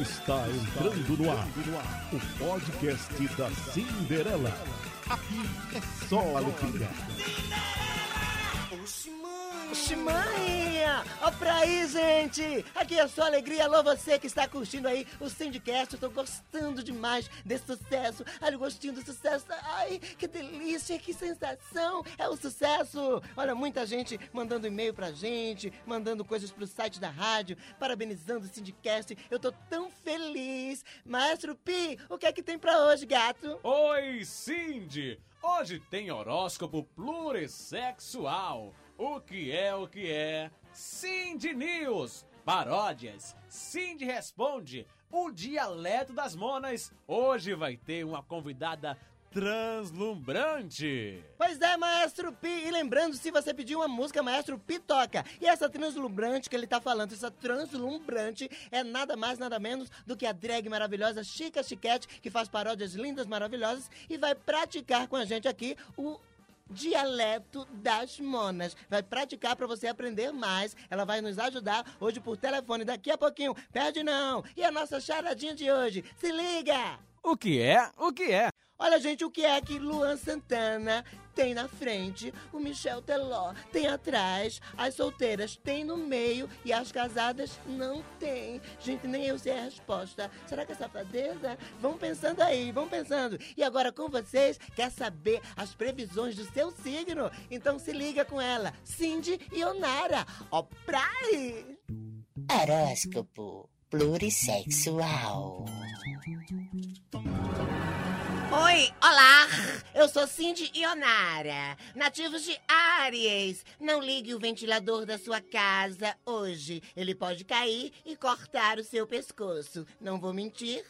Está entrando no ar o podcast da Cinderela. Aqui é só alegria. Oxi, mãe! Ó pra aí, gente! Aqui é só alegria. Alô, você que está curtindo aí o Syndicast. Eu tô gostando demais desse sucesso. Olha o gostinho do sucesso. Ai, que delícia, que sensação! É o sucesso! Olha, muita gente mandando e-mail pra gente, mandando coisas pro site da rádio, parabenizando o Syndicast. Eu tô tão feliz. Maestro Pi, o que é que tem pra hoje, gato? Oi, Cindy! Hoje tem horóscopo plurissexual. O que é o que é? Cindy News, paródias, Cindy Responde, o dialeto das monas. Hoje vai ter uma convidada translumbrante. Pois é, Maestro Pi. E lembrando, se você pedir uma música, Maestro Pi toca. E essa translumbrante que ele tá falando, essa translumbrante, é nada mais, nada menos do que a drag maravilhosa Chica Chiquete, que faz paródias lindas, maravilhosas e vai praticar com a gente aqui o dialeto das monas. Vai praticar para você aprender mais. Ela vai nos ajudar hoje por telefone daqui a pouquinho. Perde não. E a nossa charadinha de hoje. Se liga. O que é? O que é? Olha, gente, o que é que Luan Santana tem na frente, o Michel Teló tem atrás, as solteiras tem no meio e as casadas não tem. Gente, nem eu sei a resposta. Será que é safadeza? Vão pensando aí, vão pensando. E agora com vocês, quer saber as previsões do seu signo? Então se liga com ela, Cindy e Onara. Ó, praia! Horóscopo plurissexual. Oi, olá! Eu sou Cindy Ionara, nativos de Áries. Não ligue o ventilador da sua casa hoje. Ele pode cair e cortar o seu pescoço. Não vou mentir.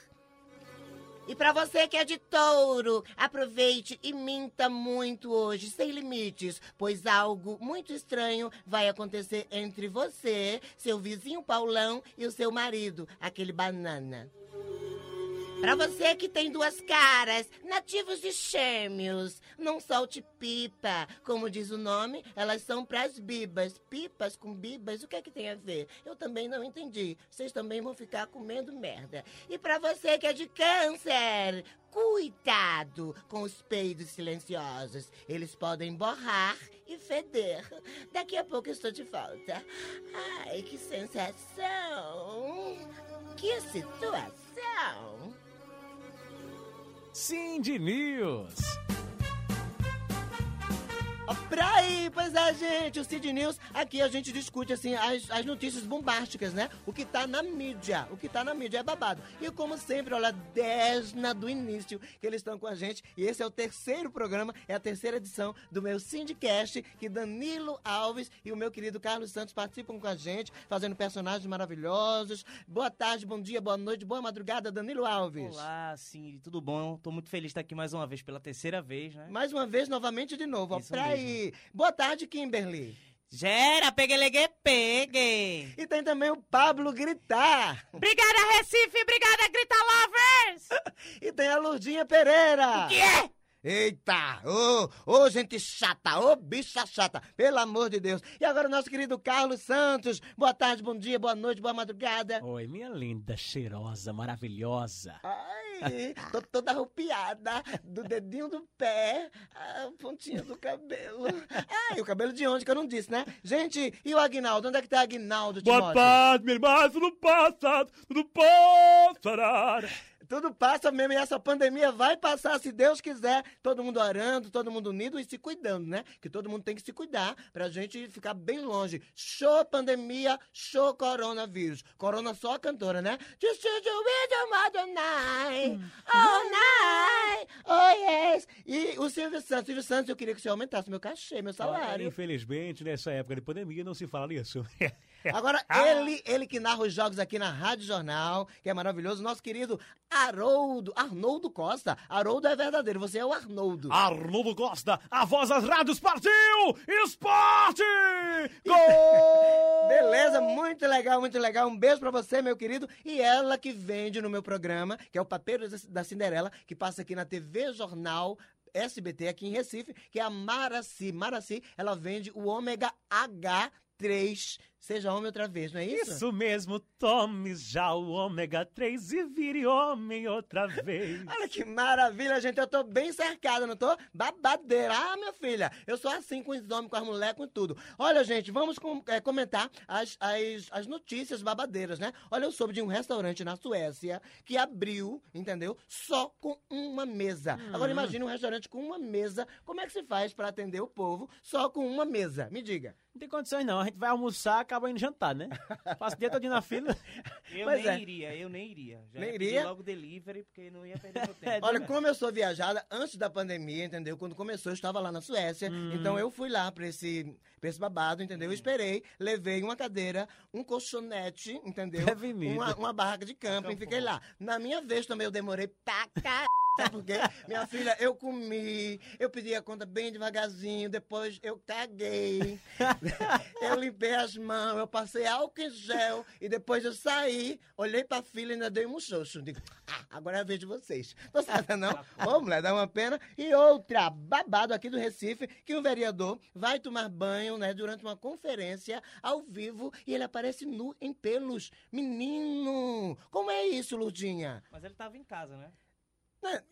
E para você que é de touro, aproveite e minta muito hoje, sem limites, pois algo muito estranho vai acontecer entre você, seu vizinho Paulão e o seu marido, aquele banana. Pra você que tem duas caras, nativos de gêmeos, não solte pipa. Como diz o nome, elas são pras bibas. Pipas com bibas, o que é que tem a ver? Eu também não entendi. Vocês também vão ficar comendo merda. E pra você que é de câncer, cuidado com os peidos silenciosos. Eles podem borrar e feder. Daqui a pouco eu estou de volta. Ai, que sensação! Que situação! Cindy News. Pra aí, pois é, gente, o Cid News, aqui a gente discute, assim, as, as notícias bombásticas, né? O que tá na mídia, o que tá na mídia é babado. E como sempre, olha, desna do início que eles estão com a gente, e esse é o terceiro programa, é a terceira edição do meu Syndicast, que Danilo Alves e o meu querido Carlos Santos participam com a gente, fazendo personagens maravilhosos. Boa tarde, bom dia, boa noite, boa madrugada, Danilo Alves. Olá, sim, tudo bom? Tô muito feliz de estar aqui mais uma vez, pela terceira vez, né? Mais uma vez, novamente, de novo, ó, pra mesmo. Boa tarde, Kimberly. Gera, peguelegue, pegue! E tem também o Pablo Gritar. Obrigada, Recife! Obrigada, Grita Lovers! E tem a Lurdinha Pereira. Que é? Eita! Ô, ô, gente chata! Ô, bicha chata! Pelo amor de Deus! E agora o nosso querido Carlos Santos. Boa tarde, bom dia, boa noite, boa madrugada. Oi, minha linda, cheirosa, maravilhosa. Ai, tô toda arrupiada, do dedinho do pé, a pontinha do cabelo. Ai, o cabelo de onde que eu não disse, né? Gente, e o Agnaldo? Onde é que tá Agnaldo, Boa tarde, minha irmã. Tudo passa, tudo passará. Tudo passa mesmo e essa pandemia vai passar, se Deus quiser. Todo mundo orando, todo mundo unido e se cuidando, né? Que todo mundo tem que se cuidar pra gente ficar bem longe. Show pandemia, show coronavírus. Corona só a cantora, né? Just to do your mother night, all night, oh yes. E o Silvio Santos, Silvio Santos, eu queria que você aumentasse meu cachê, meu salário. Infelizmente, nessa época de pandemia, não se fala nisso. Agora, ele, ele que narra os jogos aqui na Rádio Jornal, que é maravilhoso, nosso querido Haroldo, Arnoldo Costa. Haroldo é verdadeiro, você é o Arnoldo. Arnoldo Costa, a voz das rádios partiu! Esporte! Gol! Beleza, muito legal, muito legal. Um beijo pra você, meu querido. E ela que vende no meu programa, que é o Papeiro da Cinderela, que passa aqui na TV Jornal. SBT aqui em Recife, que é a Maraci. Maraci, ela vende o ômega H3 seja homem outra vez, não é isso? Isso mesmo, tome já o ômega 3 e vire homem outra vez. Olha que maravilha, gente. Eu tô bem cercada, não tô? Babadeira. Ah, minha filha, eu sou assim com os homens, com as mulheres, com tudo. Olha, gente, vamos com- é, comentar as, as, as notícias babadeiras, né? Olha, eu soube de um restaurante na Suécia que abriu, entendeu? Só com uma mesa. Agora imagine um restaurante com uma mesa. Como é que se faz pra atender o povo só com uma mesa? Me diga. Não tem condições não, a gente vai almoçar, acaba indo jantar, né? Passa o dia todo na fila. Eu Pois nem é. iria, eu nem iria. Já Nem iria? logo delivery, porque não ia perder meu tempo. Olha, como eu sou viajada antes da pandemia, entendeu? Quando começou, eu estava lá na Suécia. Então eu fui lá pra esse, pra esse babado, entendeu? Eu esperei, levei uma cadeira, um colchonete, entendeu? Uma, uma barraca de camping, fiquei lá. Na minha vez também eu demorei pra cá. Sabe por quê? Minha filha, eu comi, eu pedi a conta bem devagarzinho, depois eu caguei, eu limpei as mãos, eu passei álcool em gel e depois eu saí, olhei pra filha e ainda dei um xoxo. Digo, ah, agora é a vez de vocês. Não sabe, não? Ô, mulher, dá uma pena. E outra, babado aqui do Recife, que um vereador vai tomar banho, né, durante uma conferência ao vivo e ele aparece nu em pelos. Menino! Como é isso, Ludinha? Mas ele tava em casa, né? Né,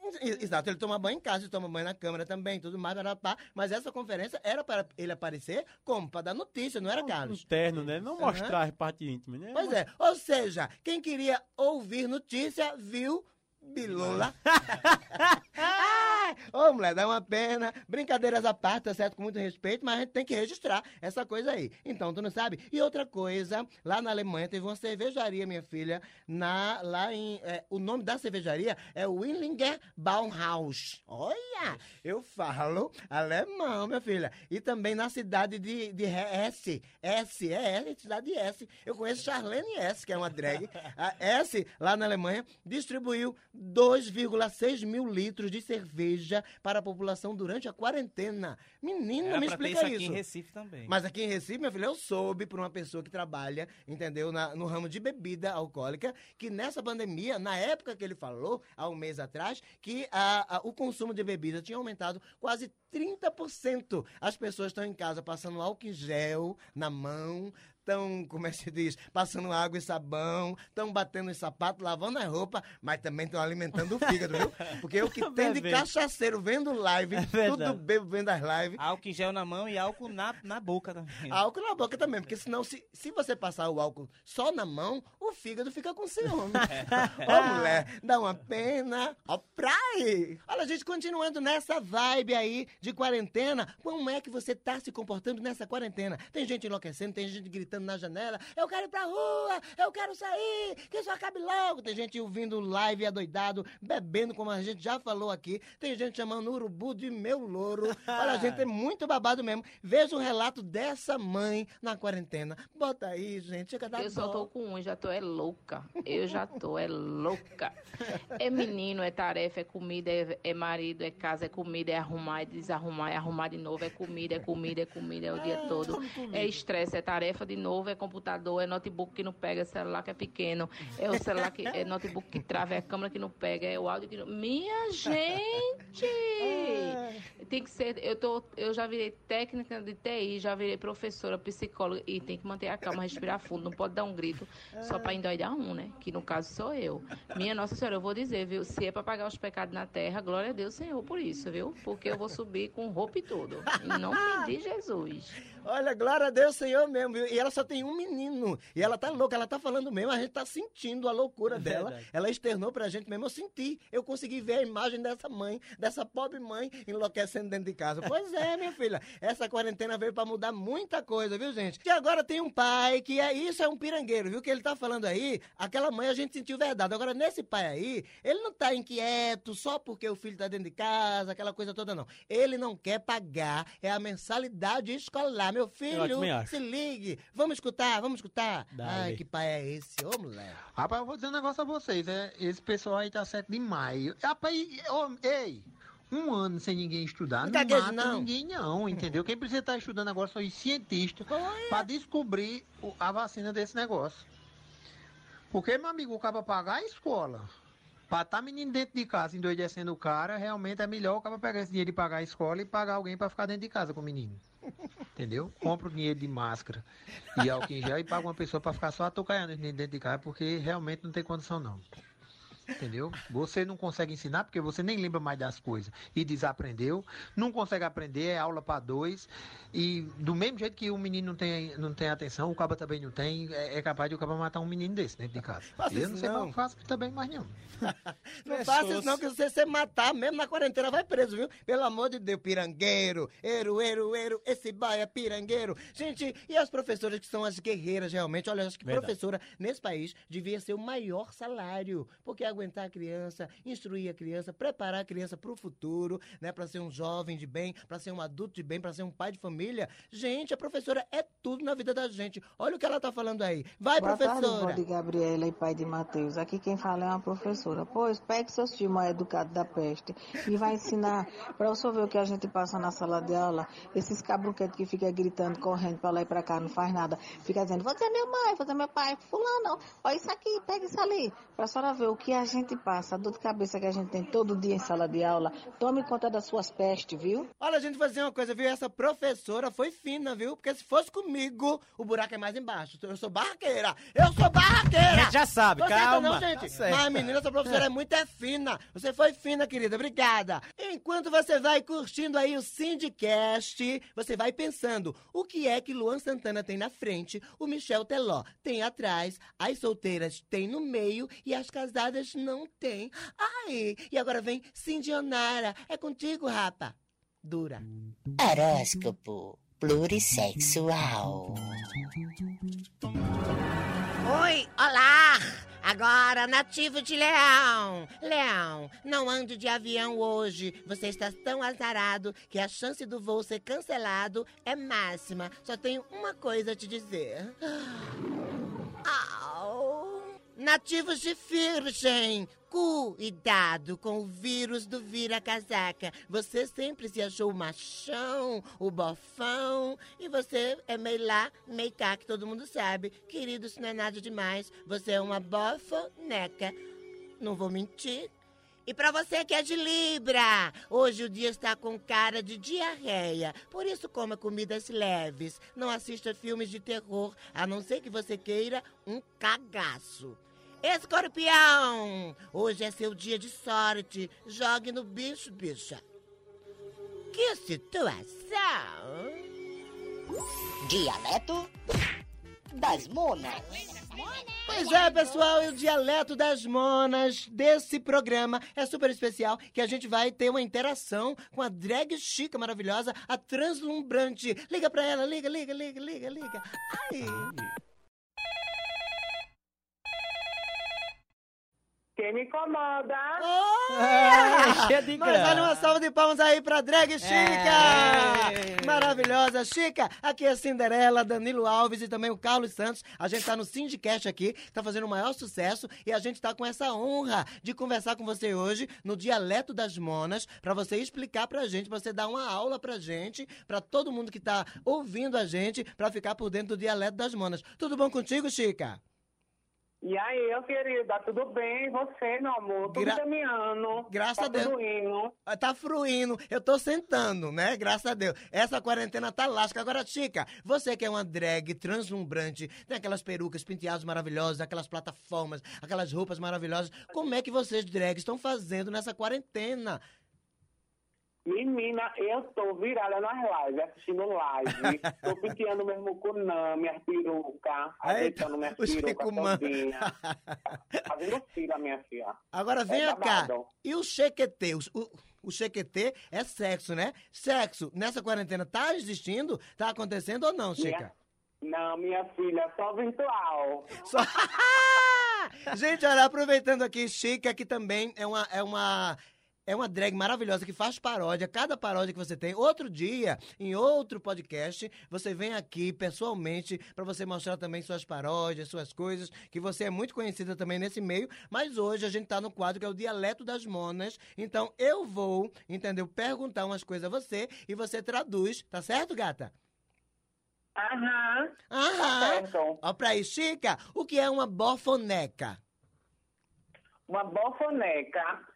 Exato, ele toma banho em casa, ele toma banho na câmera também, tudo mais, barapá. mas essa conferência era para ele aparecer como? Para dar notícia, não era, Carlos? Interno, né? Não mostrar as partes íntimas, né? Pois é, ou seja, quem queria ouvir notícia, viu Bilula. Ai, Ô, mulher, dá uma pena. Brincadeiras à parte, tá certo? Com muito respeito, mas a gente tem que registrar essa coisa aí. Então, tu não sabe? E outra coisa, lá na Alemanha teve uma cervejaria, minha filha, na, lá em. é, o nome da cervejaria é Willinger Baumhaus. Olha, eu falo alemão, minha filha. E também na cidade de, de S. S, é S, cidade de S. Eu conheço Charlene S, que é uma drag. A S, lá na Alemanha, distribuiu 2,6 mil litros de cerveja para a população durante a quarentena. Menina, Era me explica isso aqui isso. em Recife também. Mas aqui em Recife, minha filha, eu soube por uma pessoa que trabalha, entendeu, na- no ramo de bebida alcoólica, que nessa pandemia, na época que ele falou, há um mês atrás, que a- a- o consumo de bebida tinha aumentado quase 30%. As pessoas estão em casa passando álcool em gel na mão, estão, como é que se diz, passando água e sabão, estão batendo os sapatos, lavando a roupa, mas também estão alimentando o fígado, viu? Porque o que tem de cachaceiro vendo live, tudo verdade. bebo vendo as lives, Álcool em gel na mão e álcool na, na boca também. Álcool na boca também, porque senão, se, se você passar o álcool só na mão, o fígado fica com ciúme. Ô, mulher, dá uma pena. Ó, pra aí. Olha, gente, continuando nessa vibe aí de quarentena, como é que você tá se comportando nessa quarentena? Tem gente enlouquecendo, tem gente gritando na janela, eu quero ir pra rua, eu quero sair, que isso acabe logo. Tem gente ouvindo live adoidado, bebendo, como a gente já falou aqui. Tem gente chamando o urubu de meu louro. Olha, gente, é muito babado mesmo. Veja o relato dessa mãe na quarentena. Bota aí, gente, chega da Eu só dó. tô com um, já tô é louca. Eu já tô é louca. É menino, é tarefa, é comida, é, é marido, é casa, é comida, é arrumar, é desarrumar, é arrumar de novo, é comida, é comida, é comida, é o dia todo. É estresse, é tarefa de novo, é computador, é notebook que não pega, é celular que é pequeno, é o celular que é notebook que trava, é a câmera que não pega, é o áudio que não. Minha gente! Tem que ser, eu tô, eu já virei técnica de TI, já virei professora, psicóloga e tem que manter a calma, respirar fundo, não pode dar um grito só para endoidar um, né? Que no caso sou eu. Minha Nossa Senhora, eu vou dizer, viu? Se é para pagar os pecados na terra, glória a Deus, Senhor, por isso, viu? Porque eu vou subir com roupa e tudo. Em nome de Jesus. Olha, glória a Deus, Senhor mesmo? E ela só tem um menino. E ela tá louca, ela tá falando mesmo, a gente tá sentindo a loucura dela. verdade. Ela externou pra gente mesmo, eu senti. Eu consegui ver a imagem dessa mãe, dessa pobre mãe, enlouquecendo dentro de casa. Pois é, minha filha, essa quarentena veio pra mudar muita coisa, viu, gente? E agora tem um pai que é isso, é um pirangueiro, viu? Que ele tá falando aí, aquela mãe a gente sentiu verdade. Agora, nesse pai aí, ele não tá inquieto só porque o filho tá dentro de casa, aquela coisa toda, não. Ele não quer pagar, é a mensalidade escolar. Meu filho, se ligue. Vamos escutar, vamos escutar. Dale. Ai, que pai é esse? Ô, mulher. Rapaz, eu vou dizer um negócio a vocês, é, esse pessoal aí tá certo demais. Rapaz, ô, ei, um ano sem ninguém estudar, Não não, mata não. ninguém não, entendeu? Quem precisa estar estudando agora são os cientistas pra descobrir o- a vacina desse negócio. Porque, meu amigo, o cara pagar a escola, pra tá menino dentro de casa endoidecendo o cara, realmente é melhor o cara pegar esse dinheiro e pagar a escola e pagar alguém pra ficar dentro de casa com o menino. Entendeu? Compra o dinheiro de máscara e álcool em gel e paga uma pessoa para ficar só atocaiando dentro de casa, porque realmente não tem condição não. Entendeu? Você não consegue ensinar porque você nem lembra mais das coisas e desaprendeu. Não consegue aprender, é aula para dois. E do mesmo jeito que o menino não tem, não tem atenção, o cabo também não tem, é, é capaz de o cabo matar um menino desse dentro de casa. Faça eu não sei não. como faço também mais nenhum. Não faça isso não, que se você matar, mesmo na quarentena, vai preso, viu? Pelo amor de Deus, pirangueiro, eru, eru, eru, esse baia pirangueiro. Gente, e as professoras que são as guerreiras, realmente? Olha, acho que Verdade. professora nesse país devia ser o maior salário, porque aguentar a criança, instruir a criança, preparar a criança para o futuro, né? Para ser um jovem de bem, para ser um adulto de bem, para ser um pai de família. Gente, a professora é tudo na vida da gente. Olha o que ela tá falando aí. Vai, Boa tarde, professora. vó de Gabriela e pai de Matheus. Aqui quem fala é uma professora. Pois, pegue seus filhos mal educados da peste e vai ensinar para você ver o que a gente passa na sala de aula. Esses cabruquetes que ficam gritando, correndo para lá e para cá, não faz nada. Fica dizendo, você é meu mãe, você é meu pai, fulano, olha isso aqui, pega isso ali. Para a senhora ver o que a gente passa, a dor de cabeça que a gente tem todo dia em sala de aula. Tome conta das suas pestes, viu? Olha, a gente vai dizer uma coisa, viu? Essa professora foi fina, viu? Porque se fosse comigo, o buraco é mais embaixo. Eu sou barraqueira! Eu sou barraqueira! A gente já sabe, Tô certa calma. não, gente? Tá. Mas, menina, essa professora é muito é fina. Você foi fina, querida. Obrigada. Enquanto você vai curtindo aí o Syndicast, você vai pensando o que é que Luan Santana tem na frente, o Michel Teló tem atrás, as solteiras tem no meio e as casadas não tem. Ai, e agora vem Cindionara. É contigo, rapa. Dura. Horóscopo plurissexual. Oi, olá! Agora, nativo de Leão. Leão, não ande de avião hoje. Você está tão azarado que a chance do voo ser cancelado é máxima. Só tenho uma coisa a te dizer. Au. Nativos de Virgem, cuidado com o vírus do vira-casaca. Você sempre se achou o machão, o bofão, e você é meio lá, meio cá, que todo mundo sabe. Querido, isso não é nada demais. Você é uma bofoneca. Não vou mentir. E pra você que é de Libra, hoje o dia está com cara de diarreia. Por isso coma comidas leves. Não assista filmes de terror, a não ser que você queira um cagaço. Escorpião, hoje é seu dia de sorte. Jogue no bicho, bicha. Que situação! Dialeto das monas. Pois é, pessoal, e o dialeto das monas desse programa é super especial, que a gente vai ter uma interação com a drag chica maravilhosa, a translumbrante. Liga pra ela, liga, liga, liga, liga, liga. Ai. Quem me incomoda? Olha! cheia de Mas olha uma salva de palmas aí pra drag Chica! É. Maravilhosa, Chica! Aqui é Cinderela, Danilo Alves e também o Carlos Santos. A gente tá no Syndicast aqui, tá fazendo o maior sucesso e a gente tá com essa honra de conversar com você hoje no Dialeto das Monas, pra você explicar pra gente, pra você dar uma aula pra gente, pra todo mundo que tá ouvindo a gente, pra ficar por dentro do Dialeto das Monas. Tudo bom contigo, Chica? E aí, eu querida, tudo bem? E você, meu amor? Tudo Gra- caminhando. Graças tá a Deus. Tudo indo. Ah, Tá fruindo, eu tô sentando, né? Graças a Deus. Essa quarentena tá lasca. Agora, Chica, você que é uma drag translumbrante, tem aquelas perucas, penteados maravilhosos, aquelas plataformas, aquelas roupas maravilhosas. Como é que vocês, drags, estão fazendo nessa quarentena? Menina, eu tô virada nas lives, assistindo live. tô penteando mesmo com não, minhas perucas, ajeitando perucas Mano. todinha. Fazendo fila, minha filha. Agora, venha É cá. E o chequetê? O, o, o chequetê é sexo, né? Sexo, nessa quarentena, tá existindo? Tá acontecendo ou não, Chica? Minha- Não, minha filha, só virtual. Só... Gente, olha, aproveitando aqui, Chica, que também é uma, é uma. É uma drag maravilhosa que faz paródia. Cada paródia que você tem, outro dia, em outro podcast, você vem aqui pessoalmente para você mostrar também suas paródias, suas coisas, que você é muito conhecida também nesse meio. Mas hoje a gente tá no quadro que é o Dialeto das Monas. Então eu vou, entendeu? Perguntar umas coisas a você e você traduz, tá certo, gata? Aham. Aham. Certo. Ó, pra aí, Chica, o que é uma bofoneca? Uma bofoneca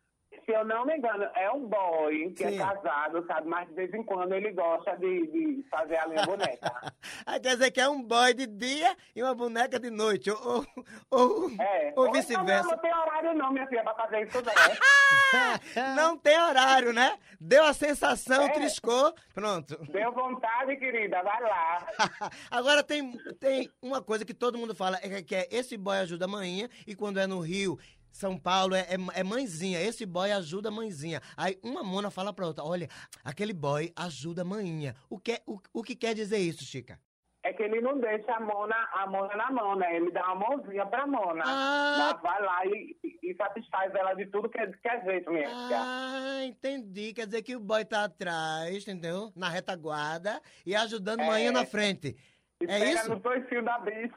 se eu não me engano, é um boy que Sim. é casado, sabe? Mas de vez em quando ele gosta de, de fazer a minha boneca. Ah, quer dizer que é um boy de dia e uma boneca de noite. Ou, ou, É. ou Ou vice-versa. Não, não tem horário não, minha filha, pra fazer isso não. Não tem horário, né? Deu a sensação, É. triscou, pronto. Deu vontade, querida, vai lá. Agora tem, tem uma coisa que todo mundo fala, é que é esse boy ajuda a manhinha, e quando é no Rio, São Paulo, é, é, é mãezinha, esse boy ajuda a mãezinha. Aí uma mona fala pra outra, olha, aquele boy ajuda a manhinha. O que, o, o que quer dizer isso, Chica? É que ele não deixa a Mona, a Mona na mão, né? Ele dá uma mãozinha pra Mona. Ah. Dá- vai lá e, e satisfaz ela de tudo que é, que é jeito, minha. Ah, entendi. Quer dizer que o boy tá atrás, entendeu? Na retaguarda e ajudando a É. manhinha na frente. E É pega isso? no toicinho da bicha.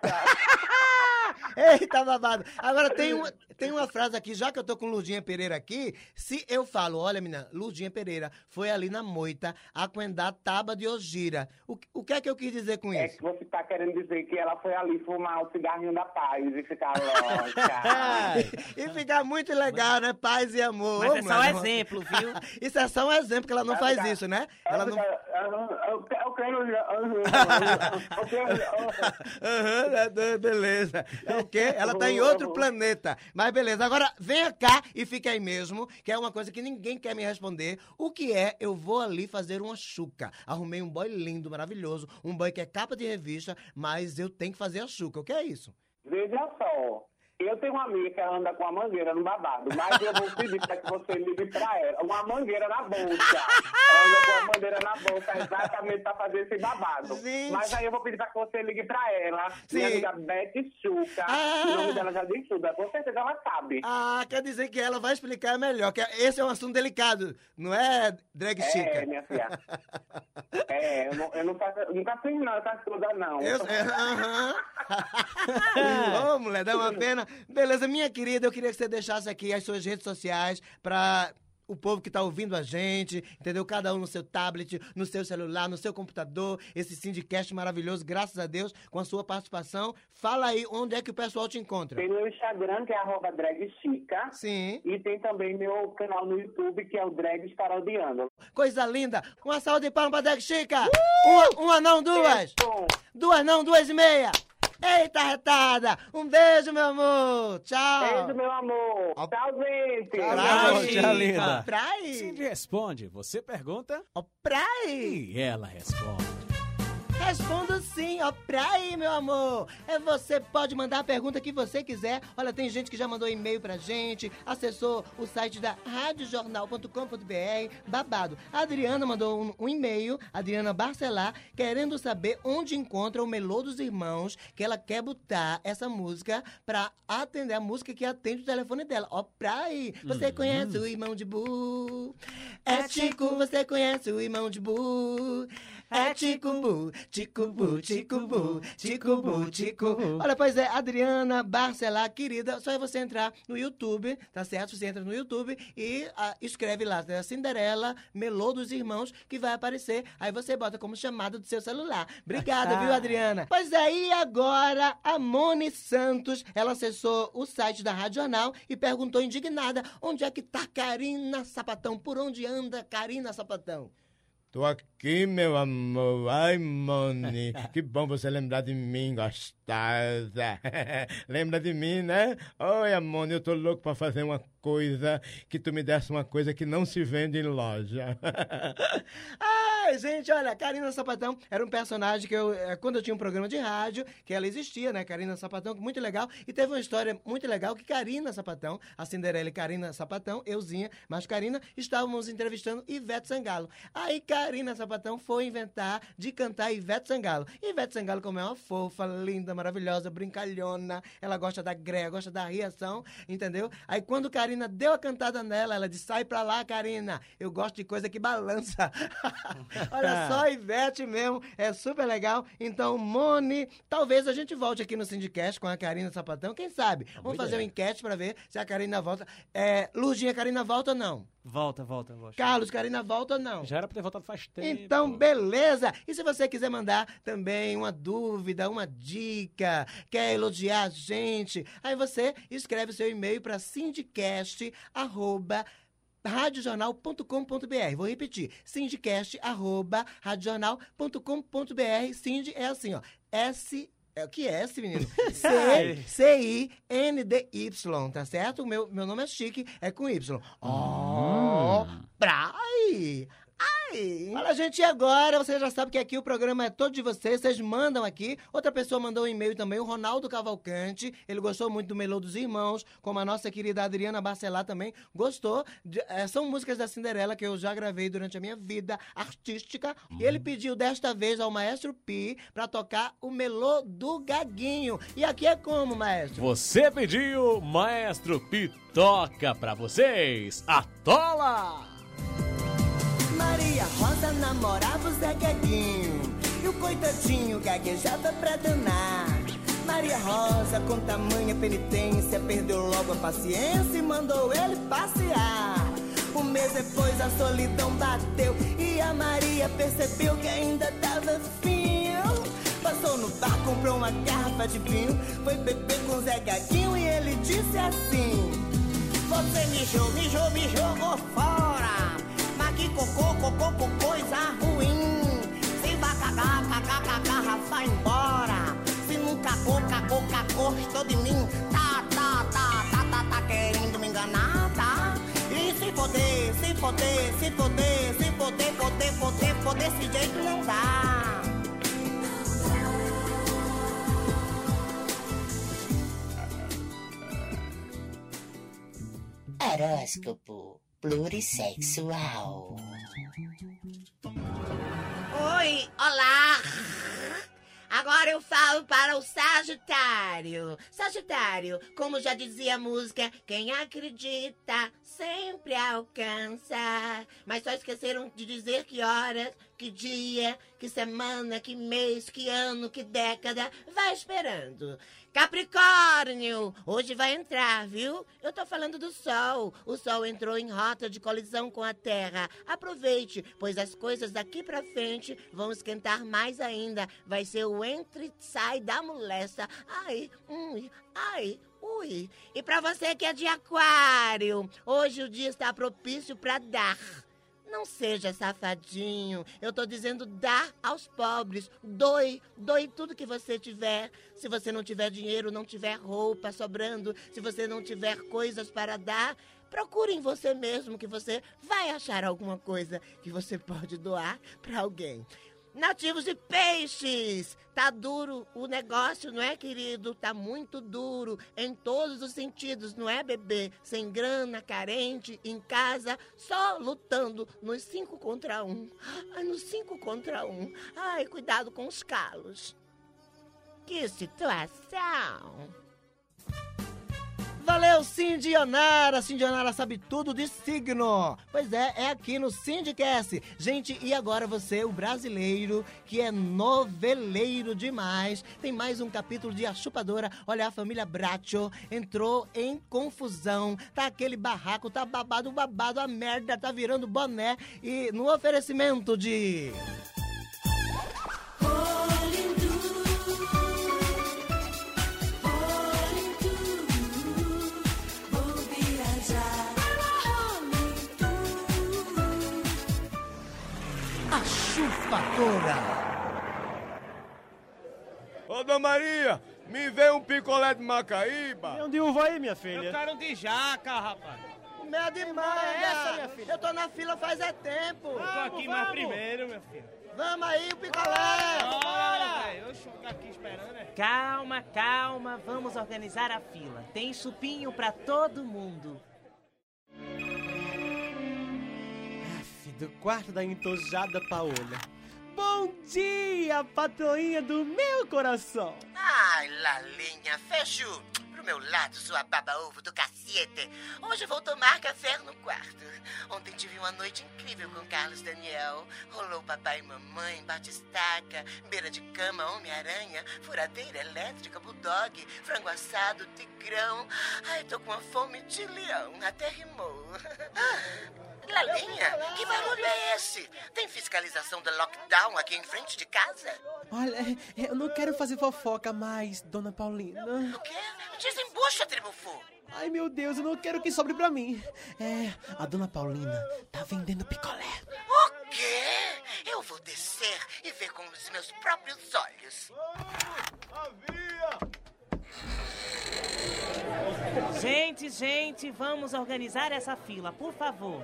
Eita, babado. Agora tem uma, tem uma frase aqui, já que eu tô com Lurdinha Pereira aqui, se eu falo, olha, menina, Lurdinha Pereira foi ali na moita aquendar taba de ogira. O, o que é que eu quis dizer com É isso? que você tá querendo dizer que ela foi ali fumar o cigarrinho da paz e ficar louca. e ficar muito legal, né? Paz e amor. Mas Ô, é só um mano. exemplo, viu? Isso é só um exemplo, que ela não faz isso, né? Ela não... Eu, eu quero. Eu quero. Aham, né, né, beleza. É o quê? Ela tá em outro planeta. Mas beleza. Agora, venha cá e fique aí mesmo, que é uma coisa que ninguém quer me responder. O que é? Eu vou ali fazer uma chuca. Arrumei um boy lindo, maravilhoso, um boy que é capa de revista, mas eu tenho que fazer a chuca. O que é isso? Veja só. Eu tenho uma amiga que ela anda com a mangueira no babado, mas eu vou pedir para que você ligue para ela. Uma mangueira na bolsa. Ela anda com a mangueira na bolsa exatamente para fazer esse babado. Gente. Mas aí eu vou pedir para que você ligue para ela. Sim. Minha amiga Beth Chuca. Ah. O nome dela já diz tudo. Com certeza ela sabe. Ah, quer dizer que ela vai explicar melhor, que esse é um assunto delicado, não é, drag É, chica? minha filha. É, eu, não, eu não faço, nunca fiz não essas coisas não. Eu, é, aham. Ô, mulher, dá uma pena. Beleza, minha querida, eu queria que você deixasse aqui as suas redes sociais pra o povo que tá ouvindo a gente, entendeu? Cada um no seu tablet, no seu celular, no seu computador, esse Syndicast maravilhoso, graças a Deus, com a sua participação. Fala aí onde é que o pessoal te encontra. Tem meu Instagram, que é arroba dragchica. Sim. E tem também meu canal no YouTube, que é o Drags Parodiando. Coisa linda. Uma salva de palmas pra Drag Chica. Uma, uma não, duas. Bom, Duas não, duas e meia. Eita, retada. Um beijo, meu amor. Tchau. beijo, meu amor. Ó. Tchau, gente. Praia. Tchau, linda. Praia. Cindy responde, você pergunta Ó, praia. e ela responde. Respondo sim, ó, pra aí, meu amor. É, você pode mandar a pergunta que você quiser. Olha, tem gente que já mandou e-mail pra gente, acessou o site da radiojornal.com.br, babado. A Adriana mandou um, um e-mail, Adriana Barcelar, querendo saber onde encontra o Melô dos Irmãos, que ela quer botar essa música pra atender a música que atende o telefone dela. Ó, pra aí. Você conhece o irmão de Bu? É Tico, você conhece o irmão de Bu? É Tico-bu, Tico-bu, Tico-bu, Tico-bu, Tico. Olha, pois é, Adriana Barcelar, querida, só é você entrar no YouTube, tá certo? Você entra no YouTube e ah, escreve lá, né? Cinderela, Melô dos Irmãos, que vai aparecer. Aí você bota como chamada do seu celular. Obrigada, viu, Adriana? Pois é, e agora a Moni Santos, ela acessou o site da Rádio Jornal e perguntou indignada onde é que tá Karina Sapatão, por onde anda Karina Sapatão? Tô aqui, meu amor. Ai, Moni, que bom você lembrar de mim, gostosa. Lembra de mim, né? Oi, Moni, eu tô louco pra fazer uma coisa que tu me desse uma coisa que não se vende em loja. Ai, gente, olha, Karina Sapatão era um personagem que eu, eh, quando eu tinha um programa de rádio, que ela existia, né? Karina Sapatão, muito legal. E teve uma história muito legal que Karina Sapatão, a Cinderela e Karina Sapatão, euzinha, mas Karina, estávamos entrevistando Ivete Sangalo. Aí Karina Sapatão foi inventar de cantar Ivete Sangalo. Ivete Sangalo, como é uma fofa, linda, maravilhosa, brincalhona, ela gosta da greia, gosta da reação, entendeu? Aí quando Karina deu a cantada nela, ela disse: sai pra lá, Karina, eu gosto de coisa que balança. Olha só, Ivete mesmo, é super legal. Então, Moni, talvez a gente volte aqui no Sindicast com a Karina Sapatão, quem sabe? Vamos fazer uma enquete pra ver se a Karina volta. É, Lurdinha, Karina volta ou não? Volta, volta, eu gosto. Carlos, Karina volta ou não? Já era pra ter voltado faz tempo. Então, beleza! E se você quiser mandar também uma dúvida, uma dica, quer elogiar a gente, aí você escreve seu e-mail para sindicast, arroba, radiojornal.com.br. Vou repetir, sindicast, arroba, radiojornal.com.br. Sind é assim, ó, S... É, o que é esse, menino? C- C-I-N-D-Y, tá certo? O meu, meu nome é Chique, é com Y. Oh, Brai! Ai! Fala, gente, e agora? Você já sabe que aqui o programa é todo de vocês, vocês mandam aqui. Outra pessoa mandou um e-mail também, o Ronaldo Cavalcante. Ele gostou muito do Melô dos Irmãos, como a nossa querida Adriana Barcelar também gostou. De- eh, são músicas da Cinderela que eu já gravei durante a minha vida artística. E ele pediu desta vez ao Maestro Pi pra tocar o Melô do Gaguinho. E aqui é como, maestro? Você pediu, Maestro Pitoca pra vocês. Atola! Maria Rosa namorava o Zé Gaguinho E o coitadinho gaguejava pra danar. Maria Rosa, com tamanha penitência Perdeu logo a paciência e mandou ele passear. Um mês depois a solidão bateu E a Maria percebeu que ainda tava fio Passou no bar, comprou uma garrafa de vinho Foi beber com o Zé Gaguinho e ele disse assim Você mijou, mijou, me jogou cocô, coisa ruim. Se vai cagar, cagar, cagar, vai embora. Se não cagou, cagou, cagou, gostou de mim. Tá, tá, tá, tá, tá, tá querendo me enganar, tá? E se foder, se foder, se foder, se foder, foder, foder, foder, desse jeito não dá. Horóscopo plurissexual. Oi, olá! Agora eu falo para o Sagitário. Sagitário, como já dizia a música, quem acredita sempre alcança. Mas só esqueceram de dizer que horas, que dia, que semana, que mês, que ano, que década. Vai esperando. Capricórnio, hoje vai entrar, viu? Eu tô falando do Sol. O Sol entrou em rota de colisão com a Terra. Aproveite, pois as coisas daqui pra frente vão esquentar mais ainda. Vai ser o entre sai da molesta. Ai, ui, ai, ui. E pra você que é de Aquário, hoje o dia está propício pra dar. Não seja safadinho. Eu tô dizendo dar aos pobres. Doe, doe tudo que você tiver. Se você não tiver dinheiro, não tiver roupa sobrando, se você não tiver coisas para dar, procure em você mesmo que você vai achar alguma coisa que você pode doar para alguém. Nativos de peixes! Tá duro o negócio, não é, querido? Tá muito duro em todos os sentidos, não é, bebê? Sem grana, carente, em casa, só lutando nos cinco contra um. Ai, nos cinco contra um. Ai, cuidado com os calos. Que situação! Valeu, Cindy Onara! Cindy Onara sabe tudo de signo. Pois é, é aqui no Syndicast. Gente, e agora você, o brasileiro, que é noveleiro demais, tem mais um capítulo de A Chupadora. Olha, a família Bracho entrou em confusão. Tá aquele barraco, tá babado, babado, a merda tá virando boné. E no oferecimento de... Chupadora. Ô, Dona Maria, me vê um picolé de Macaíba. Onde uva aí, minha filha? Eu quero um de jaca, rapaz. Minha demanda! é essa, minha filha? Eu tô na fila faz é tempo! Eu tô aqui mais primeiro, meu filho. Vamos aí, o picolé! Bora, velho. Eu ficar aqui esperando, é. Calma, calma, vamos organizar a fila. Tem chupinho pra todo mundo. Aff, do quarto da entojada Paola. Bom dia, patroinha do meu coração! Ai, Lalinha, fecho pro meu lado, sua baba-ovo do cacete. Hoje vou tomar café no quarto. Ontem tive uma noite incrível com Carlos Daniel. Rolou papai e mamãe, batistaca, beira de cama, Homem-Aranha, furadeira elétrica, bulldog, frango assado, tigrão. Ai, tô com uma fome de leão, até rimou. Lalinha, que barulho é esse? Tem fiscalização do lockdown aqui em frente de casa? Olha, eu não quero fazer fofoca mais, dona Paulina. O quê? Desembucha, Tribufu. Ai, meu Deus, eu não quero que sobre pra mim. É, a dona Paulina tá vendendo picolé. O quê? Eu vou descer e ver com os meus próprios olhos. Gente, gente, vamos organizar essa fila, por favor.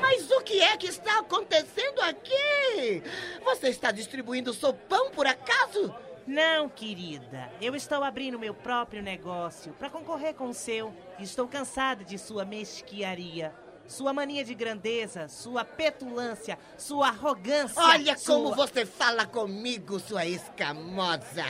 Mas o que é que está acontecendo aqui? Você está distribuindo sopão por acaso? Não, querida. Eu estou abrindo meu próprio negócio para concorrer com o seu. Estou cansada de sua mesquiaria. Sua mania de grandeza, sua petulância, sua arrogância. Olha sua... como você fala comigo, sua escamosa.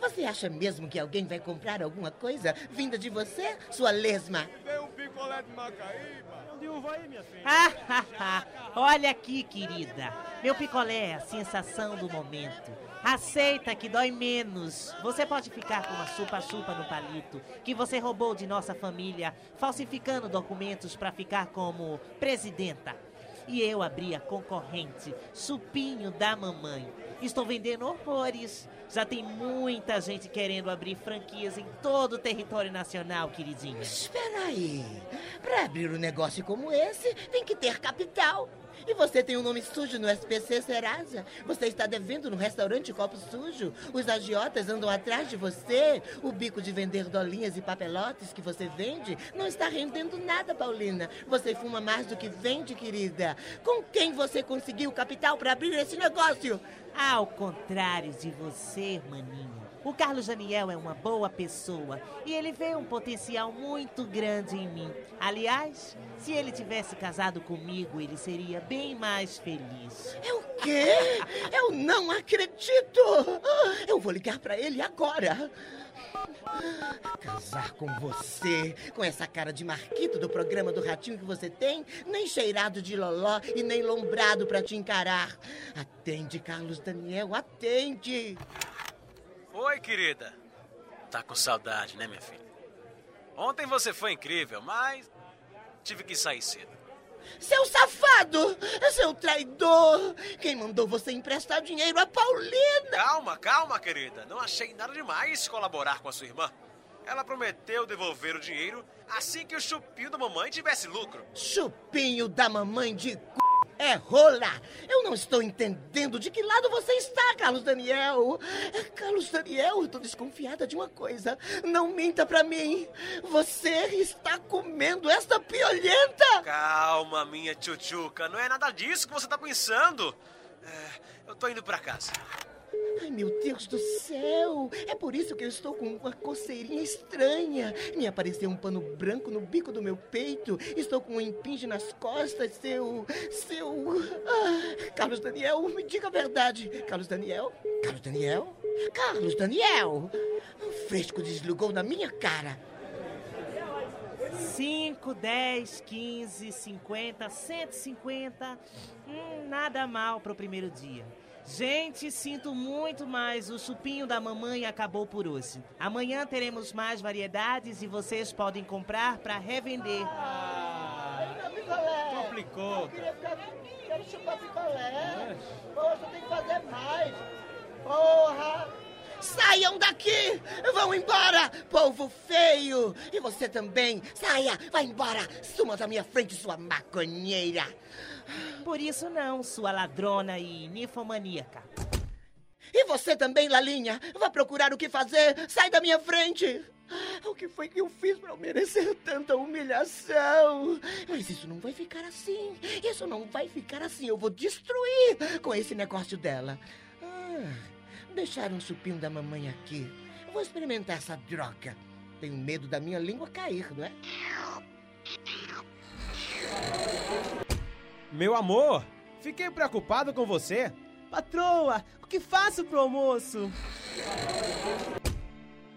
Você acha mesmo que alguém vai comprar alguma coisa vinda de você, sua lesma? Vem um picolé de Macaíba. De uva aí, minha filha. Ah, ah, ah. Olha aqui, querida. Meu picolé é a sensação do momento. Aceita que dói menos. Você pode ficar com uma chupa-chupa no palito que você roubou de nossa família, falsificando documentos para ficar como presidenta. E eu abri a concorrente, Chupinho da Mamãe. Estou vendendo horrores. Já tem muita gente querendo abrir franquias em todo o território nacional, queridinha. Espera aí. Para abrir um negócio como esse, tem que ter capital. E você tem um nome sujo no SPC Serasa? Você está devendo no restaurante Copo Sujo? Os agiotas andam atrás de você? O bico de vender dolinhas e papelotes que você vende não está rendendo nada, Paulina. Você fuma mais do que vende, querida. Com quem você conseguiu capital para abrir esse negócio? Ao contrário de você, maninha. O Carlos Daniel é uma boa pessoa e ele vê um potencial muito grande em mim. Aliás, se ele tivesse casado comigo, ele seria bem mais feliz. É o quê? Eu não acredito! Eu vou ligar para ele agora. Casar com você, com essa cara de marquito do programa do Ratinho que você tem, nem cheirado de loló e nem lombrado para te encarar. Atende, Carlos Daniel, atende! Oi, querida. Tá com saudade, né, minha filha? Ontem você foi incrível, mas tive que sair cedo. Seu safado! Seu traidor! Quem mandou você emprestar dinheiro a Paulina? Calma, calma, querida. Não achei nada demais colaborar com a sua irmã. Ela prometeu devolver o dinheiro assim que o chupinho da mamãe tivesse lucro. Chupinho da mamãe de c... é rola! Eu não estou entendendo de que lado você está, Carlos Daniel. Carlos Daniel, eu tô desconfiada de uma coisa. Não minta pra mim. Você está comendo esta piolhenta! Calma, minha tchutchuca. Não é nada disso que você tá pensando. É, eu tô indo pra casa. Ai, meu Deus do céu! É por isso que eu estou com uma coceirinha estranha. Me apareceu um pano branco no bico do meu peito. Estou com um impinge nas costas, seu. seu. Ah, Carlos Daniel, me diga a verdade. Carlos Daniel? Carlos Daniel? Carlos Daniel! Um fresco desligou na minha cara. 5, 10, 15, 50, 150. Hum, nada mal pro primeiro dia. Gente, sinto muito, mas o chupinho da mamãe acabou por hoje. Amanhã teremos mais variedades e vocês podem comprar para revender. Complicou. Queria ficar quero chupar picolé. Poxa, tem que fazer mais. Porra! Saiam daqui! Vão embora, povo feio! E você também, saia, vai embora! Suma da minha frente, sua maconheira! Por isso não, sua ladrona e ninfomaníaca. E você também, Lalinha, vá procurar o que fazer! Sai da minha frente! O que foi que eu fiz para merecer tanta humilhação? Mas isso não vai ficar assim. Isso não vai ficar assim. Eu vou destruir com esse negócio dela. Ah, deixaram o chupinho da mamãe aqui. Vou experimentar essa droga. Tenho medo da minha língua cair, não é? Meu amor, fiquei preocupado com você. Patroa, o que faço pro almoço?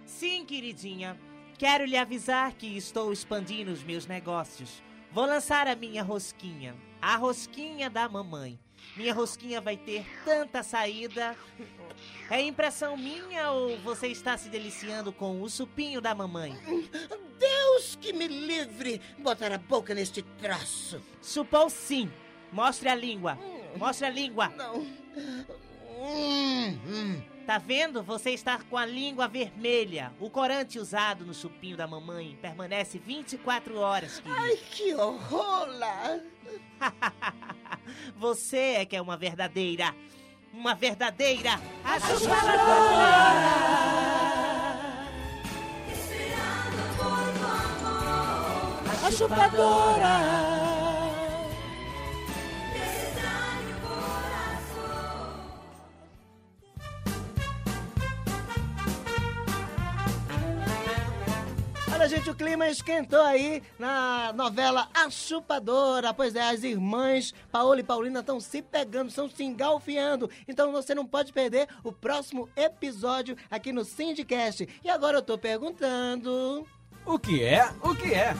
Sim, queridinha. Quero lhe avisar que estou expandindo os meus negócios. Vou lançar a minha rosquinha, a rosquinha da mamãe. Minha rosquinha vai ter tanta saída. É impressão minha ou você está se deliciando com o supinho da mamãe? Deus que me livre botar a boca neste troço. Supou sim. Mostre a língua. Mostre a língua. Não. Tá vendo? Você está com a língua vermelha. O corante usado no chupinho da mamãe permanece 24 horas, querido. Ai, que horror! Você é que é uma verdadeira. Uma verdadeira. A chupadora! Olha, gente, o clima esquentou aí na novela A Chupadora. Pois é, as irmãs Paola e Paulina estão se pegando, estão se engalfiando. Então você não pode perder o próximo episódio aqui no Syndicast. E agora eu tô perguntando. O que é? O que é?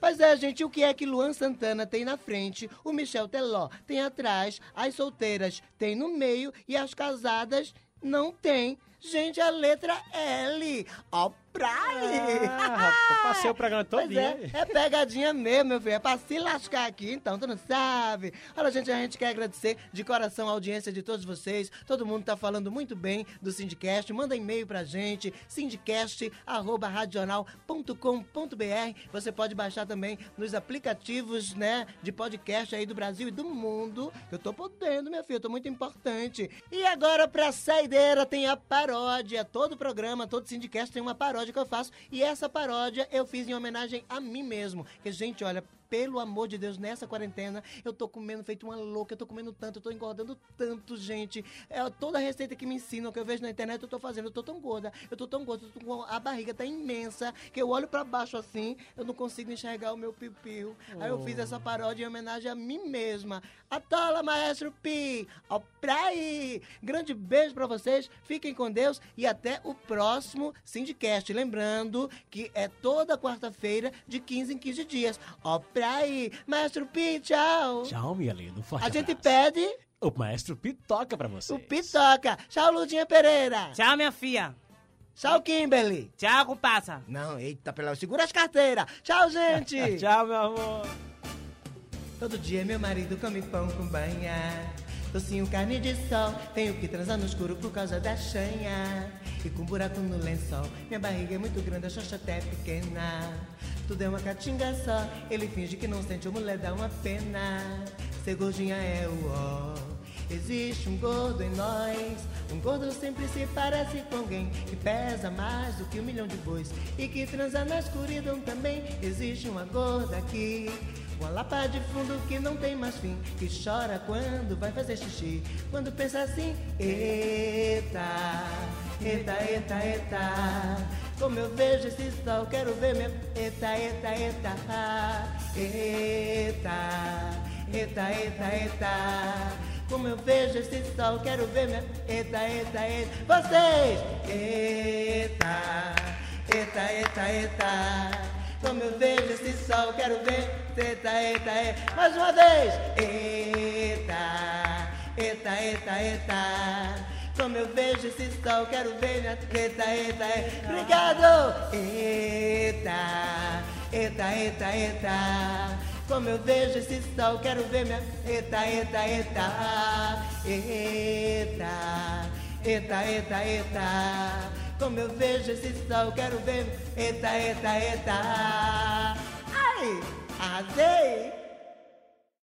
Pois é, gente, o que é que Luan Santana tem na frente, o Michel Teló tem atrás, as solteiras tem no meio e as casadas não tem. Gente, a letra L. Ó, praia! Ah, passei o programa Pois todinho. é, é pegadinha mesmo, meu filho. É pra se lascar aqui, então, tu não sabe. Olha, gente, a gente quer agradecer de coração a audiência de todos vocês. Todo mundo tá falando muito bem do Sindicast. Manda e-mail pra gente, sindicast.radional.com.br. Você pode baixar também nos aplicativos, né, de podcast aí do Brasil e do mundo. Eu tô podendo, minha filha, eu tô muito importante. E agora, pra saideira, tem a paródia. Todo programa, todo Sindicast tem uma paródia que eu faço. E essa paródia eu fiz em homenagem a mim mesmo. Que, gente, olha, pelo amor de Deus, nessa quarentena, eu tô comendo feito uma louca, eu tô comendo tanto, eu tô engordando tanto, gente. É, toda receita que me ensinam, que eu vejo na internet, eu tô fazendo. Eu tô tão gorda, eu tô tão gorda, tô com- a barriga tá imensa, que eu olho pra baixo assim, eu não consigo enxergar o meu piu-piu. Aí eu fiz essa paródia em homenagem a mim mesma. Atola, maestro Pi! Ó, pra aí! Grande beijo pra vocês, fiquem com Deus e até o próximo Sindicast. Lembrando que é toda quarta-feira, de 15 em 15 dias. Ó, pra aí! Maestro Pi, tchau! Tchau, minha linda. Um forte A gente abraço. pede O maestro Pitoca pra você. o Pitoca. Tchau, Ludinha Pereira. Tchau, minha filha. Tchau, Kimberly. Tchau, compassa. Não, eita, pela segura as carteiras. Tchau, gente. Tchau, meu amor. Todo dia meu marido come pão com banha. Docinho, carne de sol. Tenho que transar no escuro por causa da chanha. E com buraco no lençol. Minha barriga é muito grande, a xoxa até pequena. Tudo é uma catinga só. Ele finge que não sente, a mulher dá uma pena. Ser gordinha é o ó. Existe um gordo em nós. Um gordo sempre se parece com alguém que pesa mais do que um milhão de bois. E que transa na escuridão também. Existe uma gorda aqui. Uma lapa de fundo que não tem mais fim. Que chora quando vai fazer xixi. Quando pensa assim, eita, eita, eita, eita. Como eu vejo esse sol, quero ver minha. Eita, eita, eita, eita, eita, eita, eita. Como eu vejo esse sol, quero ver minha. Eita, eita, eita. Vocês! Eita, eita, eita, eita. Como eu vejo esse sol, quero ver. Eita, eita, eita. Mais uma vez! Eita, eita, eita, eita. Como eu vejo esse sol, quero ver minha. Eita, eita, eita. Obrigado! Eita, eita, eita, eita. Como eu vejo esse sol, quero ver minha. Eita, eita, eita. Eita, eita, eita, eita. Como eu vejo esse sol, quero ver. Eita, eita, eita. Ai, arrasei!